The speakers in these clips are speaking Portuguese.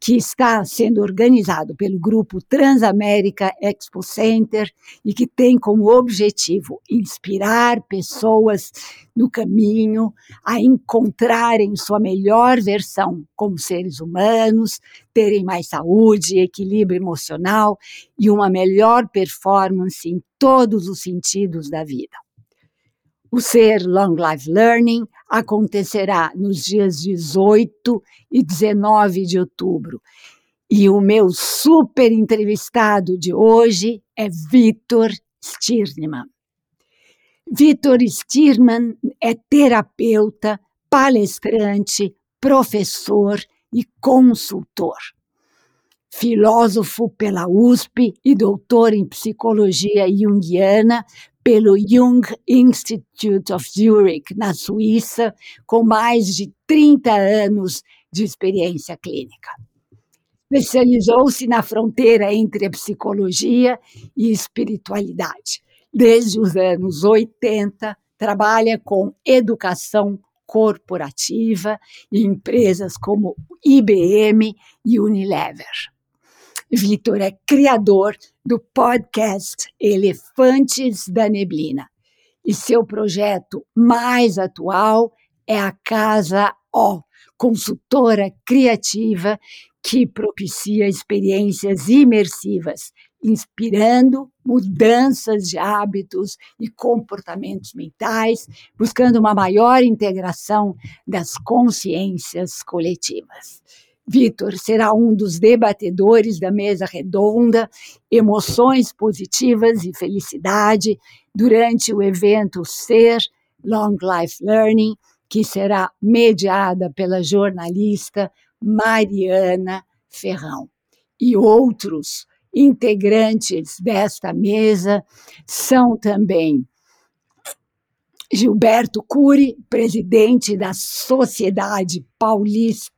que está sendo organizado pelo grupo Transamérica Expo Center e que tem como objetivo inspirar pessoas no caminho a encontrarem sua melhor versão como seres humanos, terem mais saúde, equilíbrio emocional e uma melhor performance em todos os sentidos da vida. O Ser Long Life Learning acontecerá nos dias 18 e 19 de outubro. E o meu super entrevistado de hoje é Vitor Stirnemann. Vitor Stirman é terapeuta, palestrante, professor e consultor. Filósofo pela USP e doutor em psicologia junguiana pelo Jung Institute of Zurich, na Suíça, com mais de 30 anos de experiência clínica. Especializou-se na fronteira entre a psicologia e espiritualidade. Desde os anos 80, trabalha com educação corporativa em empresas como IBM e Unilever. Vitor é criador do podcast Elefantes da Neblina. E seu projeto mais atual é a Casa O, consultora criativa que propicia experiências imersivas, inspirando mudanças de hábitos e comportamentos mentais, buscando uma maior integração das consciências coletivas. Vitor será um dos debatedores da mesa redonda Emoções Positivas e Felicidade durante o evento Ser Long Life Learning, que será mediada pela jornalista Mariana Ferrão. E outros integrantes desta mesa são também Gilberto Cury, presidente da Sociedade Paulista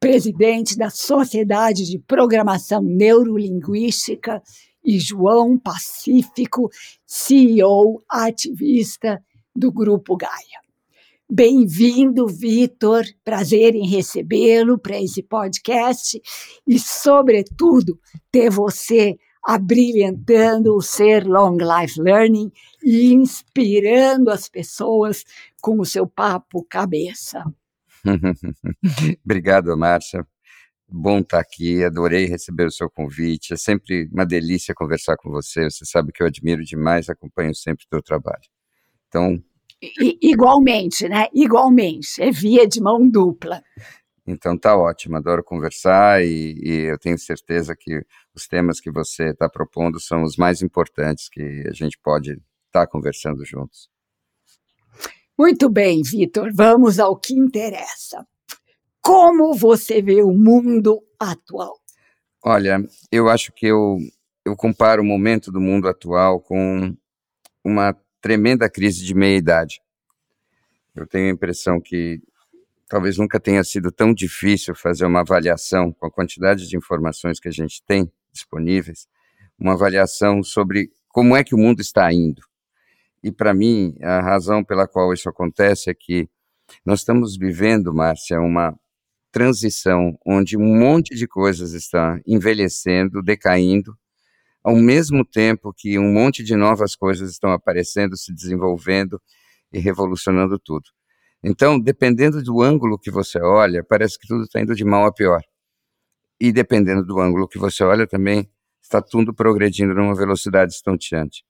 presidente da Sociedade de Programação Neurolinguística, e João Pacífico, CEO ativista do Grupo Gaia. Bem-vindo, Vitor. Prazer em recebê-lo para esse podcast e, sobretudo, ter você abrilhantando o ser Long Life Learning e inspirando as pessoas com o seu papo cabeça. Obrigado, Márcia. Bom estar aqui, adorei receber o seu convite. É sempre uma delícia conversar com você. Você sabe que eu admiro demais, acompanho sempre o seu trabalho. Então. I, igualmente, né? Igualmente. É via de mão dupla. Então tá ótimo, adoro conversar e, e eu tenho certeza que os temas que você está propondo são os mais importantes que a gente pode estar tá conversando juntos. Muito bem, Vitor, vamos ao que interessa. Como você vê o mundo atual? Olha, eu acho que eu, eu comparo o momento do mundo atual com uma tremenda crise de meia-idade. Eu tenho a impressão que talvez nunca tenha sido tão difícil fazer uma avaliação com a quantidade de informações que a gente tem disponíveis, uma avaliação sobre como é que o mundo está indo. E para mim, a razão pela qual isso acontece é que nós estamos vivendo, Márcia, uma transição onde um monte de coisas está envelhecendo, decaindo, ao mesmo tempo que um monte de novas coisas estão aparecendo, se desenvolvendo e revolucionando tudo. Então, dependendo do ângulo que você olha, parece que tudo está indo de mal a pior. E dependendo do ângulo que você olha, também está tudo progredindo numa velocidade estonteante.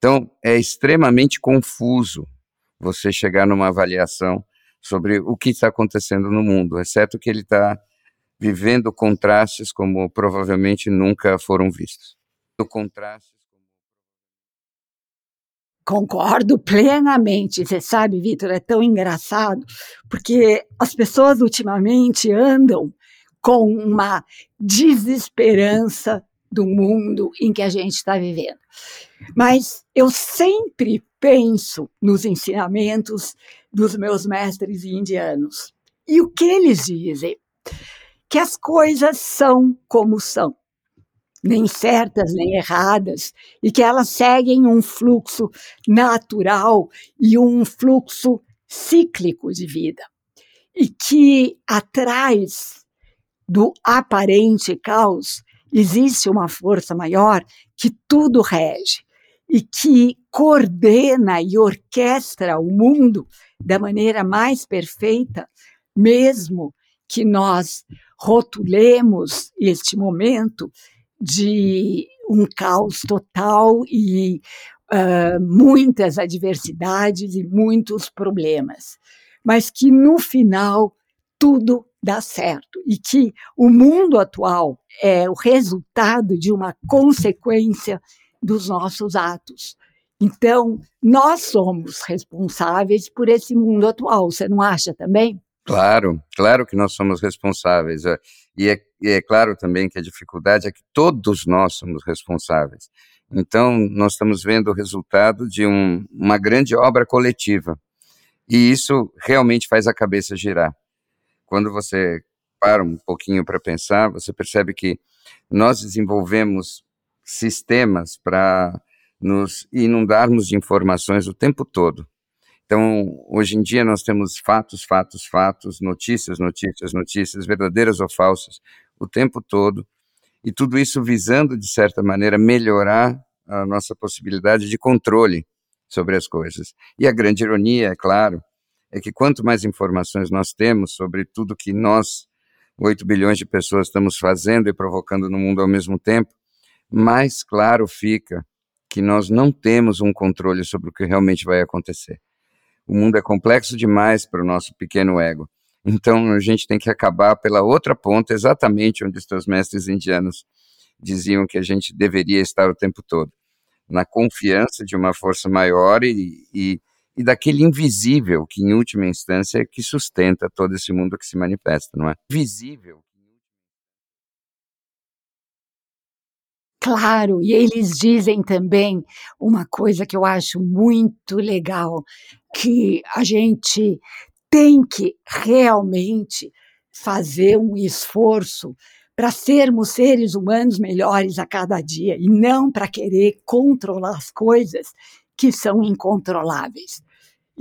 Então, é extremamente confuso você chegar numa avaliação sobre o que está acontecendo no mundo, exceto que ele está vivendo contrastes como provavelmente nunca foram vistos. O contraste Concordo plenamente. Você sabe, Vitor, é tão engraçado, porque as pessoas ultimamente andam com uma desesperança do mundo em que a gente está vivendo. Mas eu sempre penso nos ensinamentos dos meus mestres indianos. E o que eles dizem? Que as coisas são como são, nem certas nem erradas, e que elas seguem um fluxo natural e um fluxo cíclico de vida. E que atrás do aparente caos existe uma força maior que tudo rege e que coordena e orquestra o mundo da maneira mais perfeita, mesmo que nós rotulemos este momento de um caos total e uh, muitas adversidades e muitos problemas, mas que no final tudo dá certo e que o mundo atual é o resultado de uma consequência dos nossos atos. Então, nós somos responsáveis por esse mundo atual, você não acha também? Claro, claro que nós somos responsáveis. É, e é, e é claro também que a dificuldade é que todos nós somos responsáveis. Então, nós estamos vendo o resultado de um, uma grande obra coletiva. E isso realmente faz a cabeça girar. Quando você para um pouquinho para pensar, você percebe que nós desenvolvemos sistemas para nos inundarmos de informações o tempo todo. Então, hoje em dia nós temos fatos, fatos, fatos, notícias, notícias, notícias, verdadeiras ou falsas, o tempo todo, e tudo isso visando, de certa maneira, melhorar a nossa possibilidade de controle sobre as coisas. E a grande ironia, é claro, é que quanto mais informações nós temos sobre tudo que nós, 8 bilhões de pessoas, estamos fazendo e provocando no mundo ao mesmo tempo, mais claro fica que nós não temos um controle sobre o que realmente vai acontecer. O mundo é complexo demais para o nosso pequeno ego. Então a gente tem que acabar pela outra ponta, exatamente onde os teus mestres indianos diziam que a gente deveria estar o tempo todo na confiança de uma força maior e, e, e daquele invisível que, em última instância, é que sustenta todo esse mundo que se manifesta, não é? Visível Claro, e eles dizem também uma coisa que eu acho muito legal, que a gente tem que realmente fazer um esforço para sermos seres humanos melhores a cada dia e não para querer controlar as coisas que são incontroláveis.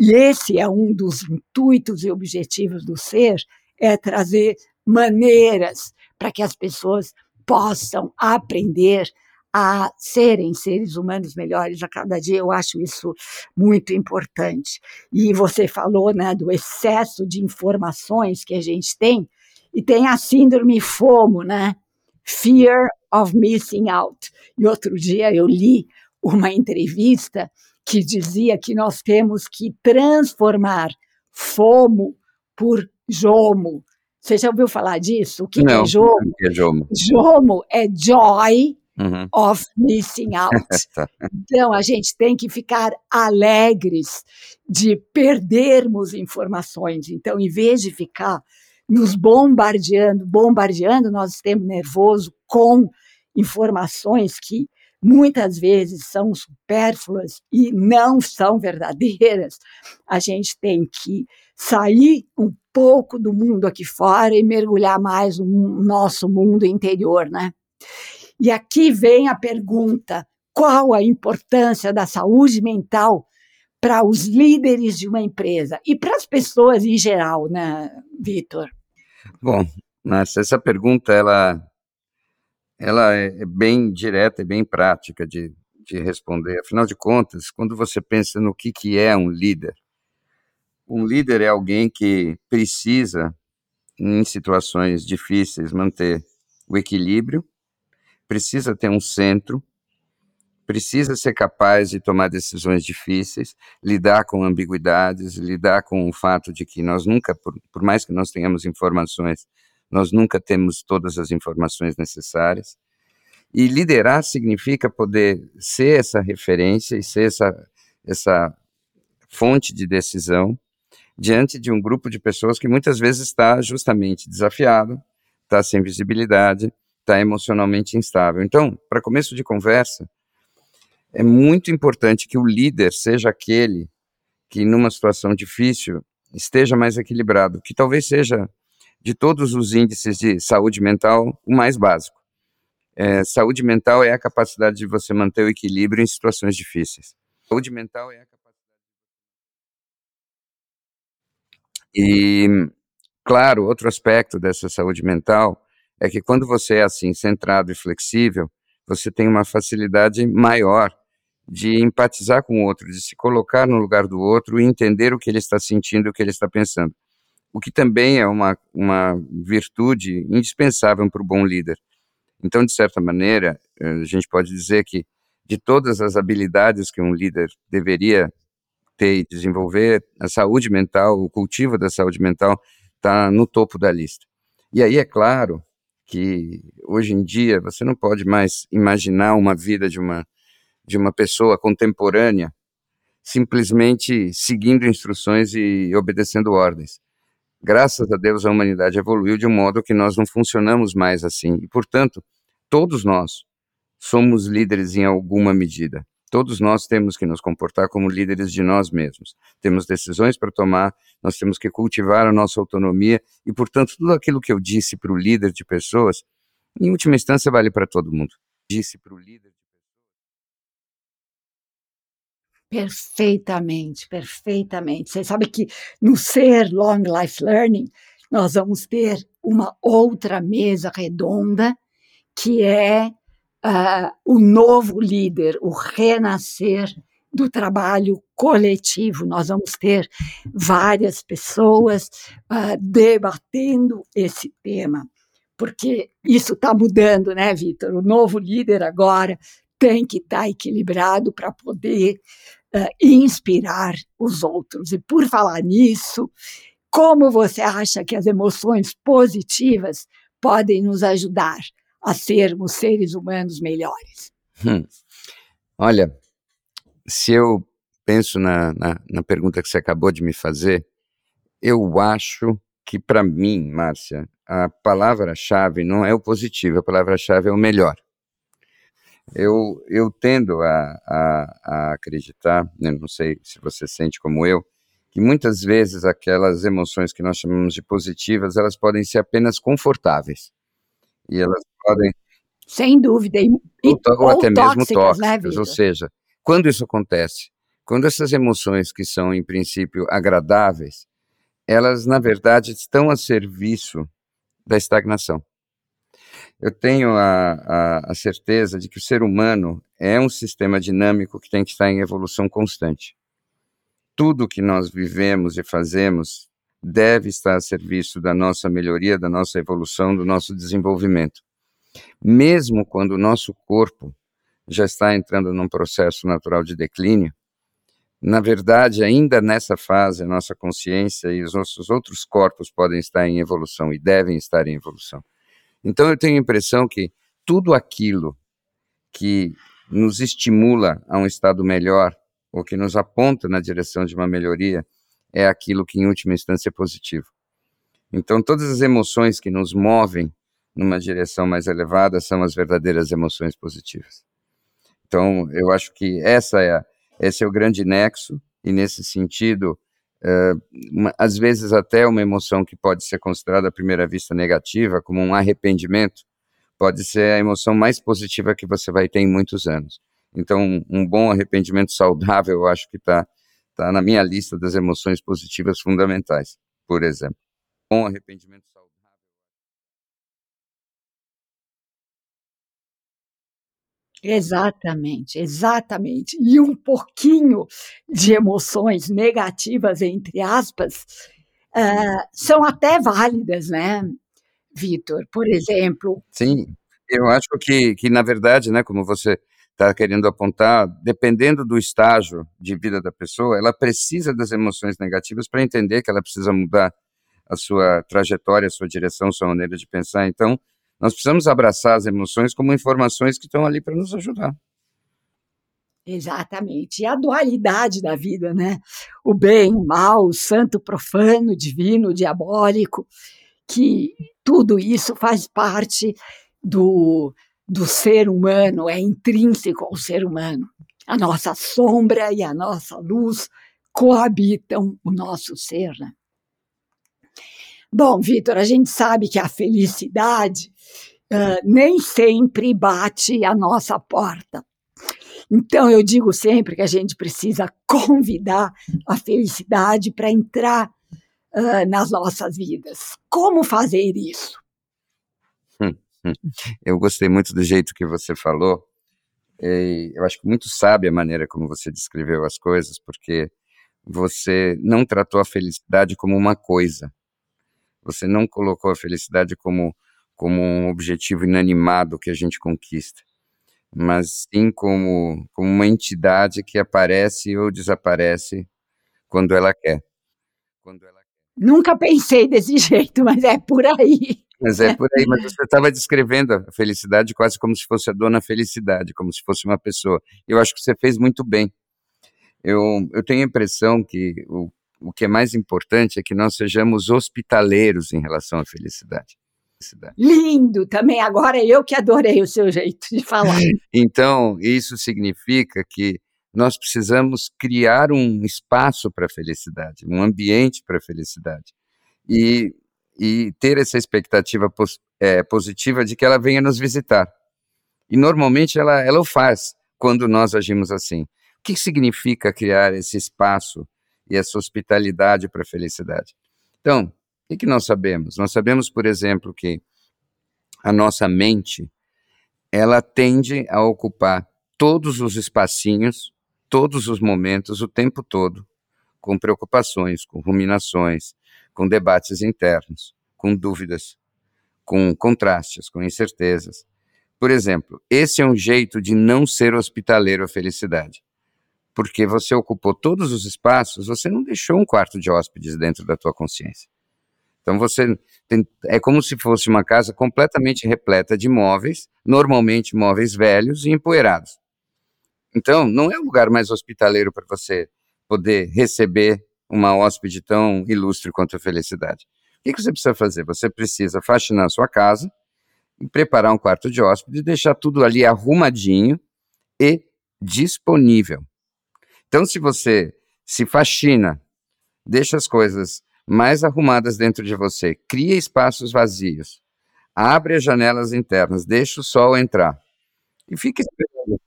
E esse é um dos intuitos e objetivos do ser, é trazer maneiras para que as pessoas possam aprender a serem seres humanos melhores a cada dia. Eu acho isso muito importante. E você falou né, do excesso de informações que a gente tem, e tem a síndrome FOMO, né? Fear of Missing Out. E outro dia eu li uma entrevista que dizia que nós temos que transformar FOMO por JOMO. Você já ouviu falar disso? O que, Não, é JOMO? É JOMO? JOMO é Joy uhum. of Missing Out. Tá. então, a gente tem que ficar alegres de perdermos informações. Então, em vez de ficar nos bombardeando, bombardeando nosso sistema nervoso com informações que muitas vezes são supérfluas e não são verdadeiras, a gente tem que sair um pouco do mundo aqui fora e mergulhar mais no nosso mundo interior, né? E aqui vem a pergunta: qual a importância da saúde mental para os líderes de uma empresa e para as pessoas em geral, né, Vitor? Bom, essa pergunta ela ela é, é bem direta e bem prática de, de responder. Afinal de contas, quando você pensa no que, que é um líder, um líder é alguém que precisa, em situações difíceis, manter o equilíbrio, precisa ter um centro, precisa ser capaz de tomar decisões difíceis, lidar com ambiguidades, lidar com o fato de que nós nunca, por, por mais que nós tenhamos informações, nós nunca temos todas as informações necessárias. E liderar significa poder ser essa referência e ser essa, essa fonte de decisão diante de um grupo de pessoas que muitas vezes está justamente desafiado, está sem visibilidade, está emocionalmente instável. Então, para começo de conversa, é muito importante que o líder seja aquele que, numa situação difícil, esteja mais equilibrado, que talvez seja, de todos os índices de saúde mental, o mais básico. É, saúde mental é a capacidade de você manter o equilíbrio em situações difíceis. Saúde mental é a capacidade. E, claro, outro aspecto dessa saúde mental é que quando você é assim, centrado e flexível, você tem uma facilidade maior de empatizar com o outro, de se colocar no lugar do outro e entender o que ele está sentindo o que ele está pensando. O que também é uma, uma virtude indispensável para o bom líder. Então, de certa maneira, eh, a gente pode dizer que de todas as habilidades que um líder deveria ter e desenvolver, a saúde mental, o cultivo da saúde mental está no topo da lista. E aí é claro que hoje em dia você não pode mais imaginar uma vida de uma de uma pessoa contemporânea simplesmente seguindo instruções e obedecendo ordens. Graças a Deus a humanidade evoluiu de um modo que nós não funcionamos mais assim e, portanto, todos nós somos líderes em alguma medida. Todos nós temos que nos comportar como líderes de nós mesmos. Temos decisões para tomar, nós temos que cultivar a nossa autonomia e, portanto, tudo aquilo que eu disse para o líder de pessoas, em última instância, vale para todo mundo. Disse para o líder. Perfeitamente, perfeitamente. Você sabe que no Ser Long Life Learning, nós vamos ter uma outra mesa redonda, que é uh, o novo líder, o renascer do trabalho coletivo. Nós vamos ter várias pessoas uh, debatendo esse tema, porque isso está mudando, né, Vitor? O novo líder agora tem que estar tá equilibrado para poder uh, inspirar os outros. E por falar nisso, como você acha que as emoções positivas podem nos ajudar a sermos seres humanos melhores? Hum. Olha, se eu penso na, na, na pergunta que você acabou de me fazer, eu acho que para mim, Márcia, a palavra-chave não é o positivo, a palavra-chave é o melhor eu, eu tendo a, a, a acreditar, né, não sei se você sente como eu, que muitas vezes aquelas emoções que nós chamamos de positivas, elas podem ser apenas confortáveis. E elas podem. Sem dúvida. E, ou, ou, ou até tóxicas, mesmo tóxicas. Né, ou seja, quando isso acontece, quando essas emoções que são, em princípio, agradáveis, elas, na verdade, estão a serviço da estagnação. Eu tenho a, a, a, certeza de que o ser humano é um sistema dinâmico que tem que estar em evolução constante. Tudo que nós vivemos e fazemos deve estar a serviço da nossa melhoria, da nossa evolução, do nosso desenvolvimento. Mesmo quando o nosso corpo já está entrando num processo natural de declínio, na verdade, ainda nessa fase, a nossa consciência e os nossos outros corpos podem estar em evolução e devem estar em evolução. Então eu tenho a impressão que tudo aquilo que nos estimula a um estado melhor ou que nos aponta na direção de uma melhoria é aquilo que em última instância é positivo. Então todas as emoções que nos movem numa direção mais elevada são as verdadeiras emoções positivas. Então eu acho que essa é a, esse é o grande nexo e nesse sentido Uh, uma, às vezes até uma emoção que pode ser considerada à primeira vista negativa, como um arrependimento, pode ser a emoção mais positiva que você vai ter em muitos anos. Então, um, um bom arrependimento saudável, eu acho que está tá na minha lista das emoções positivas fundamentais, por exemplo. Bom arrependimento saudável. Exatamente, exatamente. E um pouquinho de emoções negativas, entre aspas, uh, são até válidas, né, Vitor? Por exemplo. Sim, eu acho que, que na verdade, né, como você está querendo apontar, dependendo do estágio de vida da pessoa, ela precisa das emoções negativas para entender que ela precisa mudar a sua trajetória, a sua direção, a sua maneira de pensar. Então, nós precisamos abraçar as emoções como informações que estão ali para nos ajudar. Exatamente. E a dualidade da vida, né? O bem, o mal, o santo, profano, o divino, o diabólico, que tudo isso faz parte do, do ser humano, é intrínseco ao ser humano. A nossa sombra e a nossa luz coabitam o nosso ser. Né? Bom, Vitor, a gente sabe que a felicidade uh, nem sempre bate a nossa porta. Então, eu digo sempre que a gente precisa convidar a felicidade para entrar uh, nas nossas vidas. Como fazer isso? Hum, hum. Eu gostei muito do jeito que você falou. eu acho muito sábia a maneira como você descreveu as coisas, porque você não tratou a felicidade como uma coisa. Você não colocou a felicidade como, como um objetivo inanimado que a gente conquista, mas sim como, como uma entidade que aparece ou desaparece quando ela quer. Quando ela. Nunca pensei desse jeito, mas é por aí. Mas é por aí, mas você estava descrevendo a felicidade quase como se fosse a dona felicidade, como se fosse uma pessoa. Eu acho que você fez muito bem. Eu, eu tenho a impressão que o, o que é mais importante é que nós sejamos hospitaleiros em relação à felicidade. Lindo também. Agora eu que adorei o seu jeito de falar. então, isso significa que nós precisamos criar um espaço para a felicidade, um ambiente para a felicidade. E, e ter essa expectativa pos, é, positiva de que ela venha nos visitar. E normalmente ela, ela o faz quando nós agimos assim. O que significa criar esse espaço e essa hospitalidade para a felicidade. Então, o que nós sabemos? Nós sabemos, por exemplo, que a nossa mente ela tende a ocupar todos os espacinhos, todos os momentos, o tempo todo, com preocupações, com ruminações, com debates internos, com dúvidas, com contrastes, com incertezas. Por exemplo, esse é um jeito de não ser hospitaleiro à felicidade porque você ocupou todos os espaços, você não deixou um quarto de hóspedes dentro da tua consciência. Então você tem, é como se fosse uma casa completamente repleta de móveis, normalmente móveis velhos e empoeirados. Então não é o lugar mais hospitaleiro para você poder receber uma hóspede tão ilustre quanto a felicidade. O que, você precisa fazer? Você precisa faxinar a sua casa, preparar um quarto de hóspede, deixar tudo ali arrumadinho e disponível. Então, se você se faxina, deixa as coisas mais arrumadas dentro de você, cria espaços vazios, abre as janelas internas, deixa o sol entrar e fica esperando.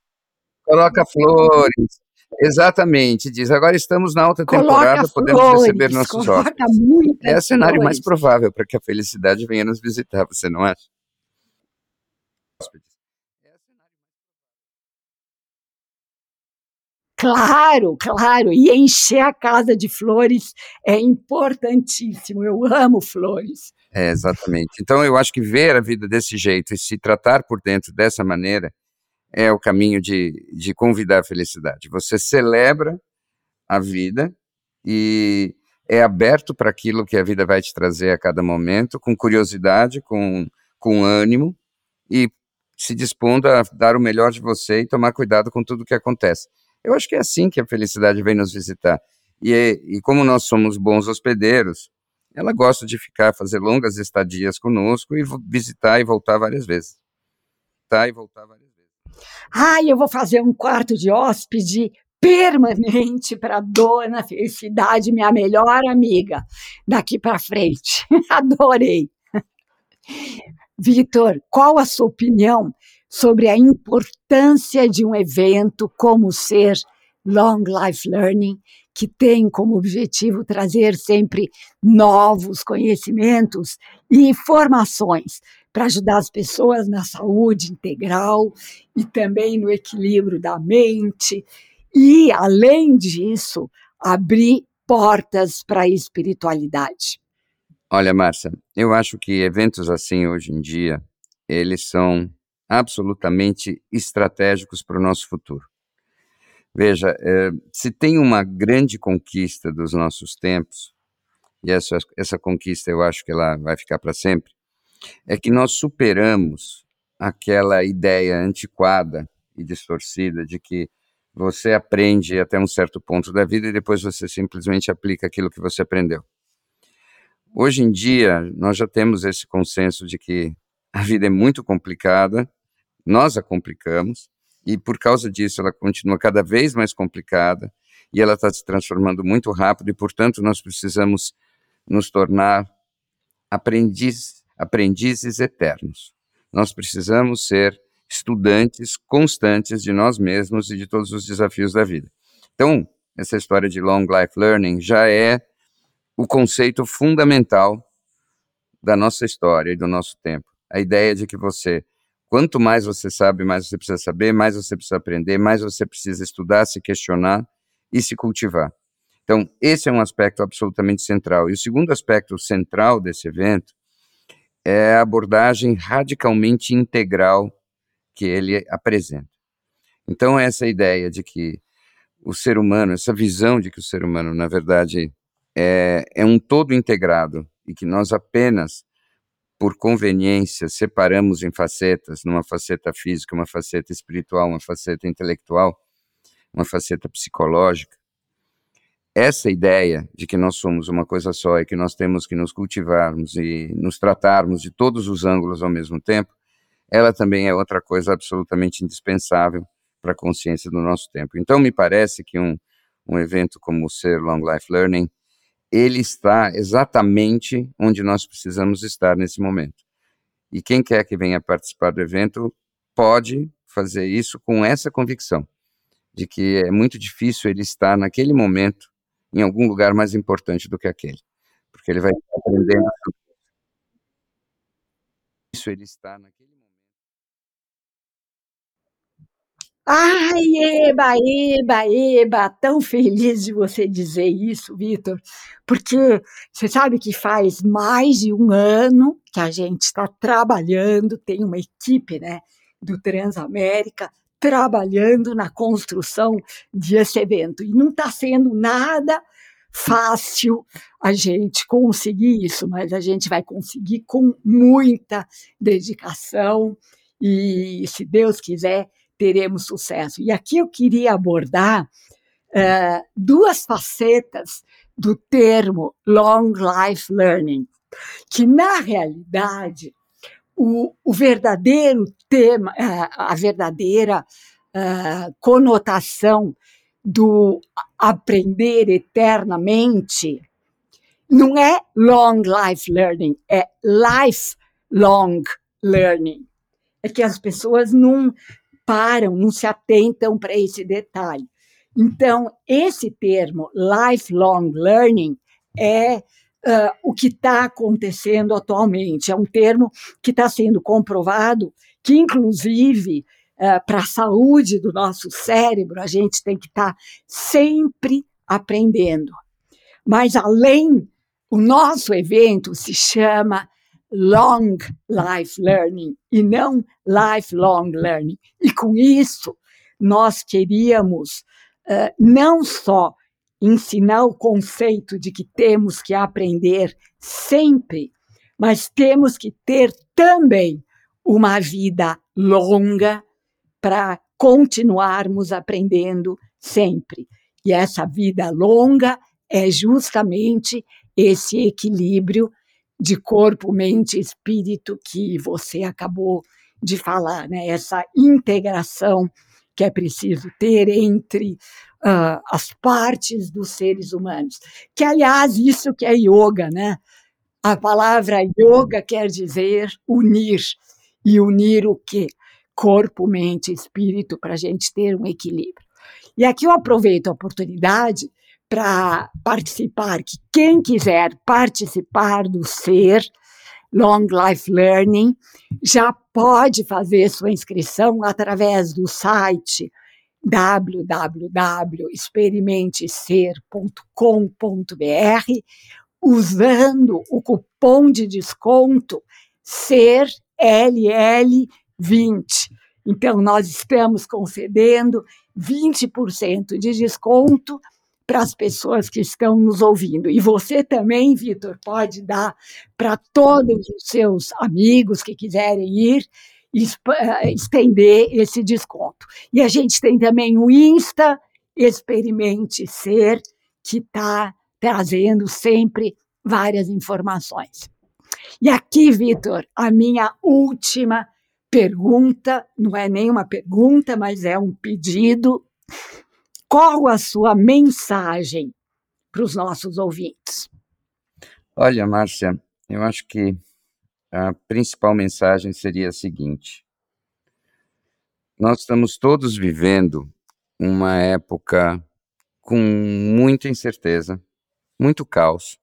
Coloca flores. Exatamente, diz. Agora estamos na alta temporada, podemos flores, receber nossos hóspedes. É o cenário flores. mais provável para que a felicidade venha nos visitar, você não acha? Claro, claro, e encher a casa de flores é importantíssimo. Eu amo flores. É, exatamente. Então eu acho que ver a vida desse jeito e se tratar por dentro dessa maneira é o caminho de, de convidar a felicidade. Você celebra a vida e é aberto para aquilo que a vida vai te trazer a cada momento, com curiosidade, com, com ânimo e se dispondo a dar o melhor de você e tomar cuidado com tudo que acontece. Eu acho que é assim que a felicidade vem nos visitar. E, e como nós somos bons hospedeiros, ela gosta de ficar, fazer longas estadias conosco e visitar e voltar várias vezes. Tá e voltar várias vezes. Ai, eu vou fazer um quarto de hóspede permanente para Dona Felicidade, minha melhor amiga, daqui para frente. Adorei. Vitor, qual a sua opinião sobre a importância de um evento como ser Long Life Learning, que tem como objetivo trazer sempre novos conhecimentos e informações para ajudar as pessoas na saúde integral e também no equilíbrio da mente. E, além disso, abrir portas para a espiritualidade. Olha, Márcia, eu acho que eventos assim hoje em dia, eles são absolutamente estratégicos para o nosso futuro. Veja, é, se tem uma grande conquista dos nossos tempos, e essa, essa conquista eu acho que ela vai ficar para sempre, é que nós superamos aquela ideia antiquada e distorcida de que você aprende até um certo ponto da vida e depois você simplesmente aplica aquilo que você aprendeu. Hoje em dia, nós já temos esse consenso de que a vida é muito complicada, nós a complicamos, e por causa disso ela continua cada vez mais complicada, e ela está se transformando muito rápido, e portanto nós precisamos nos tornar aprendiz, aprendizes eternos. Nós precisamos ser estudantes constantes de nós mesmos e de todos os desafios da vida. Então, essa história de long life learning já é o conceito fundamental da nossa história e do nosso tempo. A ideia de que você, quanto mais você sabe, mais você precisa saber, mais você precisa aprender, mais você precisa estudar, se questionar e se cultivar. Então, esse é um aspecto absolutamente central. E o segundo aspecto central desse evento é a abordagem radicalmente integral que ele apresenta. Então, essa ideia de que o ser humano, essa visão de que o ser humano, na verdade, é, é um todo integrado e que nós apenas, por conveniência, separamos em facetas, numa faceta física, uma faceta espiritual, uma faceta intelectual, uma faceta psicológica. Essa ideia de que nós somos uma coisa só e que nós temos que nos cultivarmos e nos tratarmos de todos os ângulos ao mesmo tempo, ela também é outra coisa absolutamente indispensável para a consciência do nosso tempo. Então, me parece que um, um evento como o Ser Long Life Learning ele está exatamente onde nós precisamos estar nesse momento. E quem quer que venha participar do evento pode fazer isso com essa convicção de que é muito difícil ele estar naquele momento em algum lugar mais importante do que aquele, porque ele vai aprendendo isso ele está naquele Ai, eba, eba, eba, tão feliz de você dizer isso, Vitor, porque você sabe que faz mais de um ano que a gente está trabalhando, tem uma equipe né, do Transamérica trabalhando na construção desse evento, e não está sendo nada fácil a gente conseguir isso, mas a gente vai conseguir com muita dedicação. E, se Deus quiser, teremos sucesso. E aqui eu queria abordar uh, duas facetas do termo Long Life Learning, que na realidade o, o verdadeiro tema, uh, a verdadeira uh, conotação do aprender eternamente não é long life learning, é lifelong learning. É que as pessoas não param, não se atentam para esse detalhe. Então, esse termo, lifelong learning, é uh, o que está acontecendo atualmente. É um termo que está sendo comprovado que, inclusive, uh, para a saúde do nosso cérebro, a gente tem que estar tá sempre aprendendo. Mas, além, o nosso evento se chama long life learning e não lifelong learning. E com isso, nós queríamos uh, não só ensinar o conceito de que temos que aprender sempre, mas temos que ter também uma vida longa para continuarmos aprendendo sempre. E essa vida longa é justamente esse equilíbrio de corpo, mente espírito que você acabou de falar, né? essa integração que é preciso ter entre uh, as partes dos seres humanos. Que, aliás, isso que é yoga, né? A palavra yoga quer dizer unir. E unir o quê? Corpo, mente espírito, para a gente ter um equilíbrio. E aqui eu aproveito a oportunidade para participar, que quem quiser participar do SER, Long Life Learning, já pode fazer sua inscrição através do site www.experimentecer.com.br, usando o cupom de desconto SERLL20. Então, nós estamos concedendo 20% de desconto para as pessoas que estão nos ouvindo. E você também, Vitor, pode dar para todos os seus amigos que quiserem ir eh, estender esse desconto. E a gente tem também o Insta Experimente Ser, que está trazendo sempre várias informações. E aqui, Vitor, a minha última pergunta, não é nem uma pergunta, mas é um pedido. Qual a sua mensagem para os nossos ouvintes? Olha, Márcia, eu acho que a principal mensagem seria a seguinte: nós estamos todos vivendo uma época com muita incerteza, muito caos,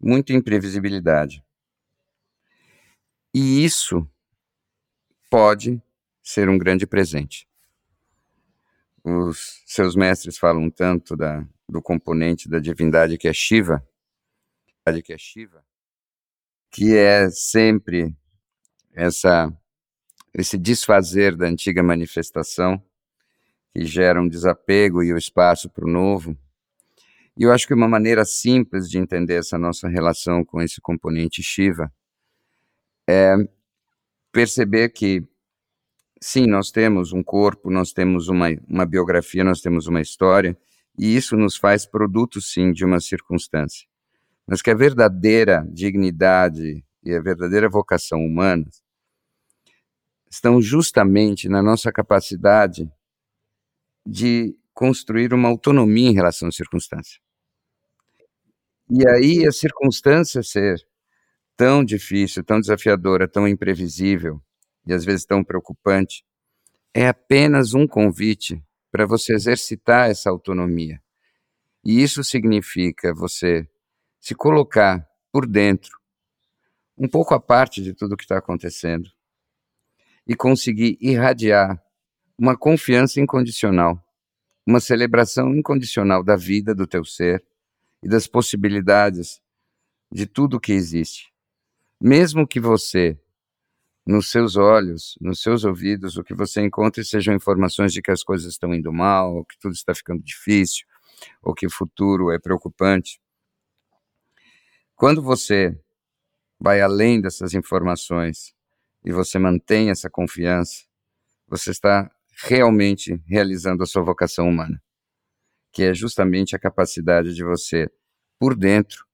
muita imprevisibilidade. E isso pode ser um grande presente. Os seus mestres falam tanto da, do componente da divindade que é Shiva, que é Shiva, que é sempre essa esse desfazer da antiga manifestação que gera um desapego e o espaço para o novo. E eu acho que uma maneira simples de entender essa nossa relação com esse componente Shiva é perceber que, sim, nós temos um corpo, nós temos uma, uma biografia, nós temos uma história, e isso nos faz produto, sim, de uma circunstância. Mas que a verdadeira dignidade e a verdadeira vocação humana estão justamente na nossa capacidade de construir uma autonomia em relação à circunstância. E aí a circunstância ser tão difícil, tão desafiadora, tão imprevisível e às vezes tão preocupante, é apenas um convite para você exercitar essa autonomia. E isso significa você se colocar por dentro, um pouco à parte de tudo que está acontecendo, e conseguir irradiar uma confiança incondicional, uma celebração incondicional da vida do teu ser e das possibilidades de tudo que existe. Mesmo que você, nos seus olhos, nos seus ouvidos, o que você encontre sejam informações de que as coisas estão indo mal, que tudo está ficando difícil, ou que o futuro é preocupante. Quando você vai além dessas informações e você mantém essa confiança, você está realmente realizando a sua vocação humana, que é justamente a capacidade de você, por dentro,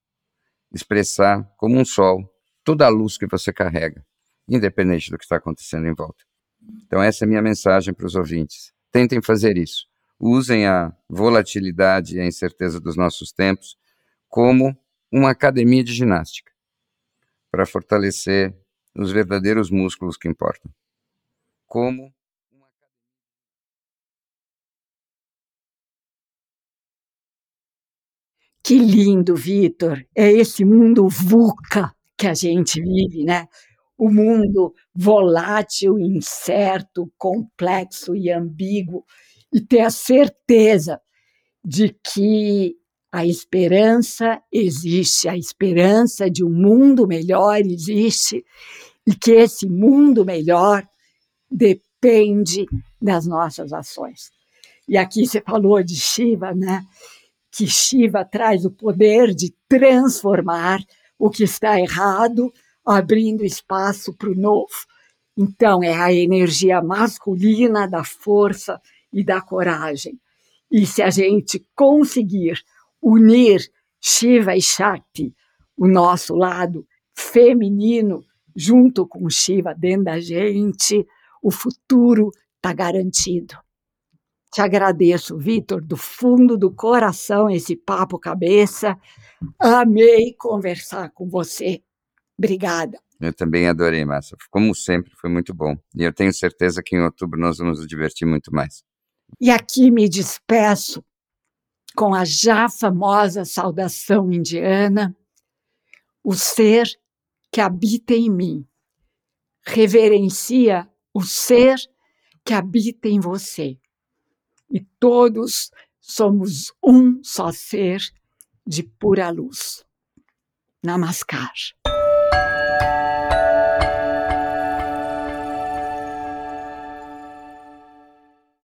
expressar como um sol toda a luz que você carrega, independente do que está acontecendo em volta. Então, essa é a minha mensagem para os ouvintes. Tentem fazer isso. Usem a volatilidade e a incerteza dos nossos tempos como uma academia de ginástica para fortalecer os verdadeiros músculos que importam. Como Que lindo, Vitor. É esse mundo VUCA que a gente vive, né? O mundo volátil, incerto, complexo e ambíguo, e ter a certeza de que a esperança existe, a esperança de um mundo melhor existe, e que esse mundo melhor depende das nossas ações. E aqui você falou de Shiva, né? que Shiva traz o poder de transformar o que está errado, abrindo espaço para o novo. Então, é a energia masculina da força e da coragem. E se a gente conseguir unir Shiva e Shakti, o nosso lado feminino, junto com Shiva dentro da gente, o futuro está garantido. Te agradeço, Vitor, do fundo do coração, esse papo cabeça. Amei conversar com você. Obrigada. Eu também adorei, Márcia. Como sempre, foi muito bom. E eu tenho certeza que em outubro nós vamos nos divertir muito mais. E aqui me despeço com a já famosa saudação indiana: o ser que habita em mim reverencia o ser que habita em você e todos somos um só ser de pura luz. Namaskar.